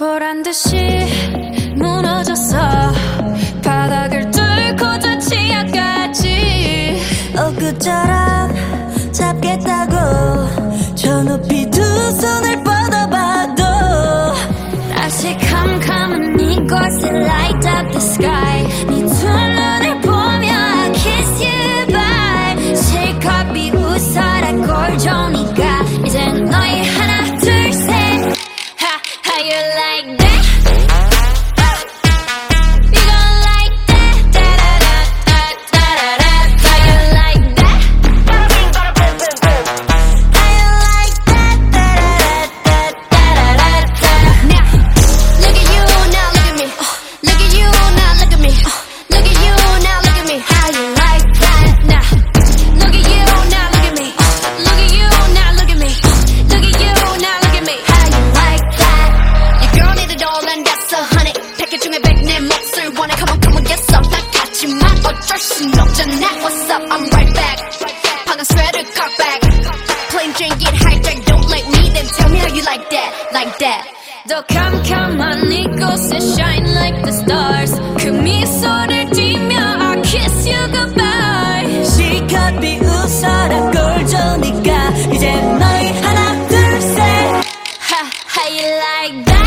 보란 듯이 무너졌어. 바닥을 뚫고 저 치아까지 엊그처럼 잡겠다고 저 높이 두 손을 뻗어봐도 다시 캄캄한 이곳에 light up the sky 이렇게 중에백 내 몫을 원해 Come on come on get some 나 같지만 어쩔 순 없잖아 What's up? I'm right back. 방금 sweater cock back. Plain Jane get hijacked don't like me Then tell me how you like that like that. 더 캄캄한 이곳에 shine like the stars. 그 미소를 띠며 I kiss you goodbye. 실컷 비웃어라 꼴조니까 이제 너희 하나 둘셋 How you like that?